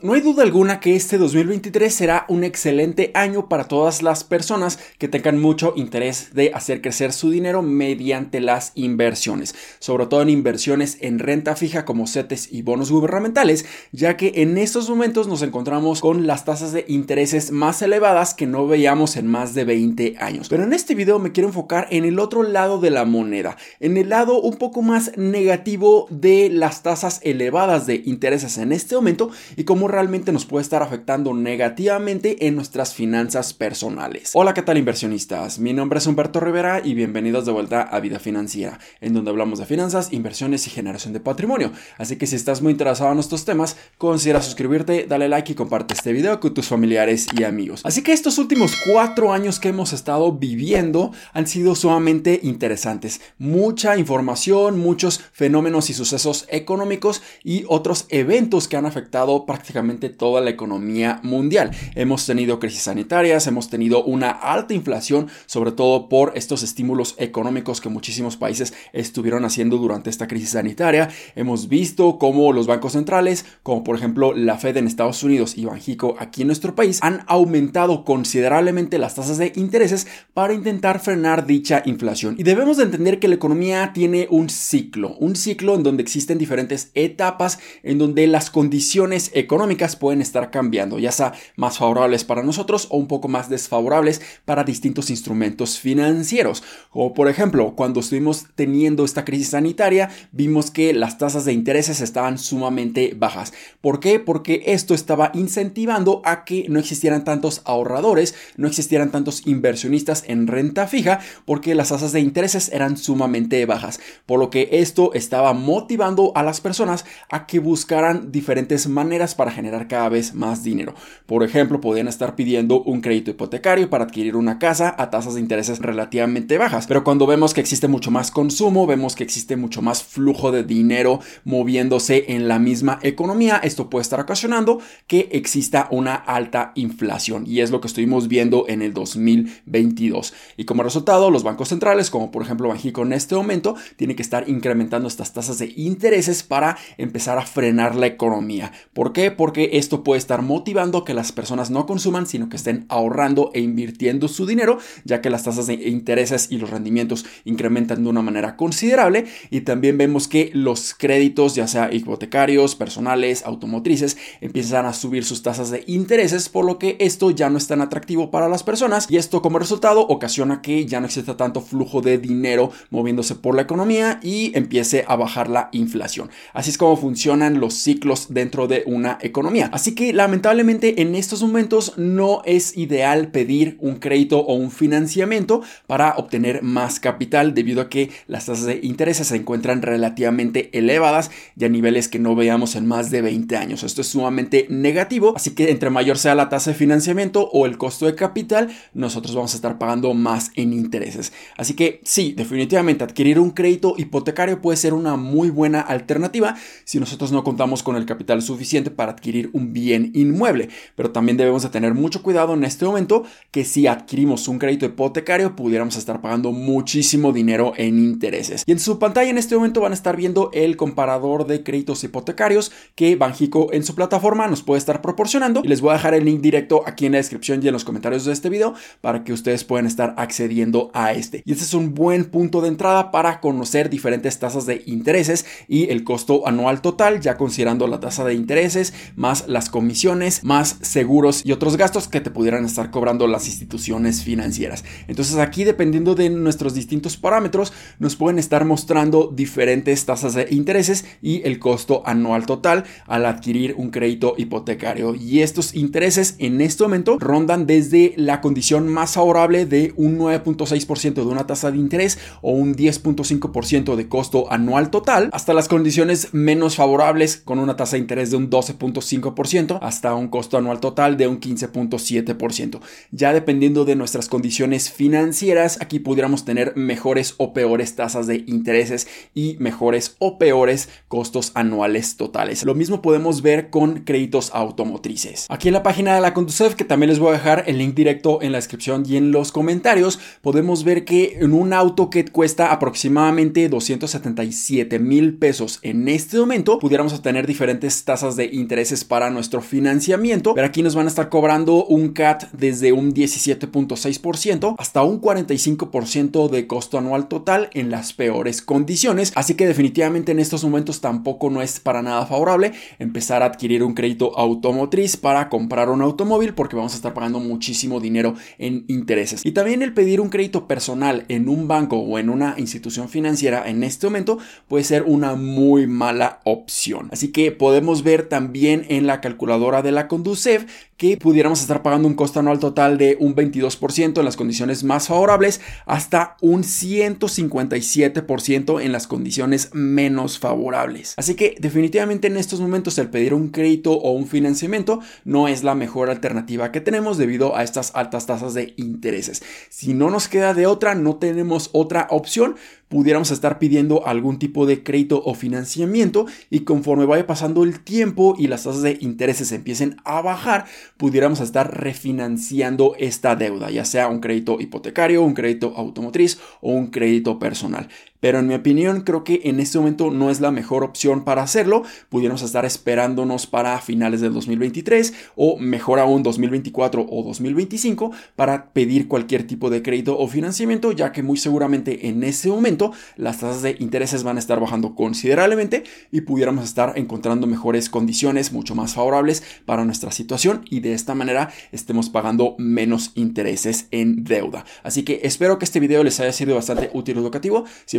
No hay duda alguna que este 2023 será un excelente año para todas las personas que tengan mucho interés de hacer crecer su dinero mediante las inversiones, sobre todo en inversiones en renta fija como CETES y bonos gubernamentales, ya que en estos momentos nos encontramos con las tasas de intereses más elevadas que no veíamos en más de 20 años. Pero en este video me quiero enfocar en el otro lado de la moneda, en el lado un poco más negativo de las tasas elevadas de intereses en este momento y cómo realmente nos puede estar afectando negativamente en nuestras finanzas personales. Hola, ¿qué tal inversionistas? Mi nombre es Humberto Rivera y bienvenidos de vuelta a Vida Financiera, en donde hablamos de finanzas, inversiones y generación de patrimonio. Así que si estás muy interesado en estos temas, considera suscribirte, dale like y comparte este video con tus familiares y amigos. Así que estos últimos cuatro años que hemos estado viviendo han sido sumamente interesantes. Mucha información, muchos fenómenos y sucesos económicos y otros eventos que han afectado prácticamente toda la economía mundial. Hemos tenido crisis sanitarias, hemos tenido una alta inflación, sobre todo por estos estímulos económicos que muchísimos países estuvieron haciendo durante esta crisis sanitaria. Hemos visto cómo los bancos centrales, como por ejemplo la Fed en Estados Unidos y Banjico aquí en nuestro país, han aumentado considerablemente las tasas de intereses para intentar frenar dicha inflación. Y debemos de entender que la economía tiene un ciclo, un ciclo en donde existen diferentes etapas, en donde las condiciones económicas pueden estar cambiando, ya sea más favorables para nosotros o un poco más desfavorables para distintos instrumentos financieros. O por ejemplo, cuando estuvimos teniendo esta crisis sanitaria, vimos que las tasas de intereses estaban sumamente bajas. ¿Por qué? Porque esto estaba incentivando a que no existieran tantos ahorradores, no existieran tantos inversionistas en renta fija, porque las tasas de intereses eran sumamente bajas. Por lo que esto estaba motivando a las personas a que buscaran diferentes maneras para generar cada vez más dinero. Por ejemplo, podían estar pidiendo un crédito hipotecario para adquirir una casa a tasas de intereses relativamente bajas. Pero cuando vemos que existe mucho más consumo, vemos que existe mucho más flujo de dinero moviéndose en la misma economía, esto puede estar ocasionando que exista una alta inflación. Y es lo que estuvimos viendo en el 2022. Y como resultado, los bancos centrales, como por ejemplo Banjico en este momento, tienen que estar incrementando estas tasas de intereses para empezar a frenar la economía. ¿Por qué? porque esto puede estar motivando que las personas no consuman, sino que estén ahorrando e invirtiendo su dinero, ya que las tasas de intereses y los rendimientos incrementan de una manera considerable. Y también vemos que los créditos, ya sea hipotecarios, personales, automotrices, empiezan a subir sus tasas de intereses, por lo que esto ya no es tan atractivo para las personas. Y esto como resultado ocasiona que ya no exista tanto flujo de dinero moviéndose por la economía y empiece a bajar la inflación. Así es como funcionan los ciclos dentro de una economía Así que lamentablemente en estos momentos no es ideal pedir un crédito o un financiamiento para obtener más capital debido a que las tasas de interés se encuentran relativamente elevadas y a niveles que no veamos en más de 20 años. Esto es sumamente negativo, así que entre mayor sea la tasa de financiamiento o el costo de capital, nosotros vamos a estar pagando más en intereses. Así que sí, definitivamente adquirir un crédito hipotecario puede ser una muy buena alternativa si nosotros no contamos con el capital suficiente para adquirir un bien inmueble. Pero también debemos de tener mucho cuidado en este momento que si adquirimos un crédito hipotecario pudiéramos estar pagando muchísimo dinero en intereses. Y en su pantalla en este momento van a estar viendo el comparador de créditos hipotecarios que Banjico en su plataforma nos puede estar proporcionando. Y les voy a dejar el link directo aquí en la descripción y en los comentarios de este video para que ustedes puedan estar accediendo a este. Y este es un buen punto de entrada para conocer diferentes tasas de intereses y el costo anual total, ya considerando la tasa de intereses, más las comisiones, más seguros y otros gastos que te pudieran estar cobrando las instituciones financieras. Entonces aquí dependiendo de nuestros distintos parámetros nos pueden estar mostrando diferentes tasas de intereses y el costo anual total al adquirir un crédito hipotecario. Y estos intereses en este momento rondan desde la condición más favorable de un 9.6% de una tasa de interés o un 10.5% de costo anual total hasta las condiciones menos favorables con una tasa de interés de un 12 5% hasta un costo anual total de un 15.7%. Ya dependiendo de nuestras condiciones financieras, aquí pudiéramos tener mejores o peores tasas de intereses y mejores o peores costos anuales totales. Lo mismo podemos ver con créditos automotrices. Aquí en la página de la Conducef, que también les voy a dejar el link directo en la descripción y en los comentarios, podemos ver que en un auto que cuesta aproximadamente 277 mil pesos en este momento, pudiéramos obtener diferentes tasas de interés intereses para nuestro financiamiento. Pero aquí nos van a estar cobrando un CAT desde un 17.6% hasta un 45% de costo anual total en las peores condiciones. Así que definitivamente en estos momentos tampoco no es para nada favorable empezar a adquirir un crédito automotriz para comprar un automóvil porque vamos a estar pagando muchísimo dinero en intereses. Y también el pedir un crédito personal en un banco o en una institución financiera en este momento puede ser una muy mala opción. Así que podemos ver también en la calculadora de la Conducef que pudiéramos estar pagando un costo anual total de un 22% en las condiciones más favorables hasta un 157% en las condiciones menos favorables. Así que definitivamente en estos momentos el pedir un crédito o un financiamiento no es la mejor alternativa que tenemos debido a estas altas tasas de intereses. Si no nos queda de otra, no tenemos otra opción, pudiéramos estar pidiendo algún tipo de crédito o financiamiento y conforme vaya pasando el tiempo y las tasas de intereses empiecen a bajar, pudiéramos estar refinanciando esta deuda, ya sea un crédito hipotecario, un crédito automotriz o un crédito personal. Pero en mi opinión creo que en este momento no es la mejor opción para hacerlo. Pudiéramos estar esperándonos para finales del 2023 o mejor aún 2024 o 2025 para pedir cualquier tipo de crédito o financiamiento, ya que muy seguramente en ese momento las tasas de intereses van a estar bajando considerablemente y pudiéramos estar encontrando mejores condiciones mucho más favorables para nuestra situación y de esta manera estemos pagando menos intereses en deuda. Así que espero que este video les haya sido bastante útil y educativo. Si